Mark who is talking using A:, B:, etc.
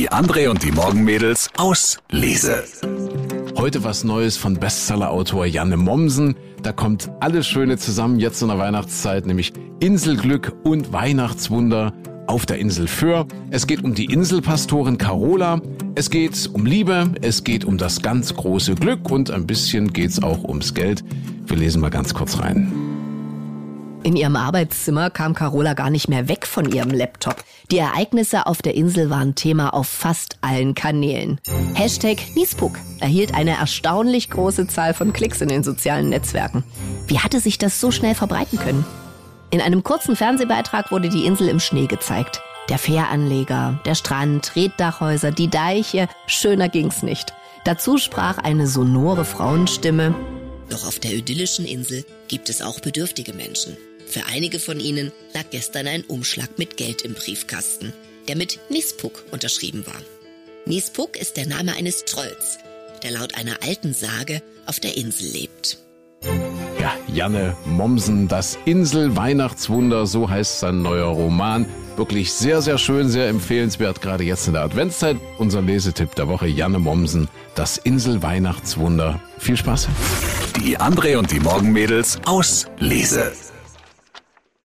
A: Die André und die Morgenmädels aus Lese.
B: Heute was Neues von Bestsellerautor Janne Mommsen. Da kommt alles Schöne zusammen jetzt in der Weihnachtszeit, nämlich Inselglück und Weihnachtswunder auf der Insel Föhr. Es geht um die Inselpastorin Carola. Es geht um Liebe. Es geht um das ganz große Glück und ein bisschen geht's auch ums Geld. Wir lesen mal ganz kurz rein.
C: In ihrem Arbeitszimmer kam Carola gar nicht mehr weg von ihrem Laptop. Die Ereignisse auf der Insel waren Thema auf fast allen Kanälen. Hashtag Niespuck erhielt eine erstaunlich große Zahl von Klicks in den sozialen Netzwerken. Wie hatte sich das so schnell verbreiten können? In einem kurzen Fernsehbeitrag wurde die Insel im Schnee gezeigt. Der Fähranleger, der Strand, Reddachhäuser, die Deiche, schöner ging's nicht. Dazu sprach eine sonore Frauenstimme.
D: Doch auf der idyllischen Insel gibt es auch bedürftige Menschen. Für einige von ihnen lag gestern ein Umschlag mit Geld im Briefkasten, der mit Nispuk unterschrieben war. Nispuk ist der Name eines Trolls, der laut einer alten Sage auf der Insel lebt.
B: Ja, Janne Mommsen, das Insel-Weihnachtswunder, so heißt sein neuer Roman. Wirklich sehr, sehr schön, sehr empfehlenswert, gerade jetzt in der Adventszeit. Unser Lesetipp der Woche, Janne Mommsen, das Insel-Weihnachtswunder. Viel Spaß.
A: Die André und die Morgenmädels aus Lese.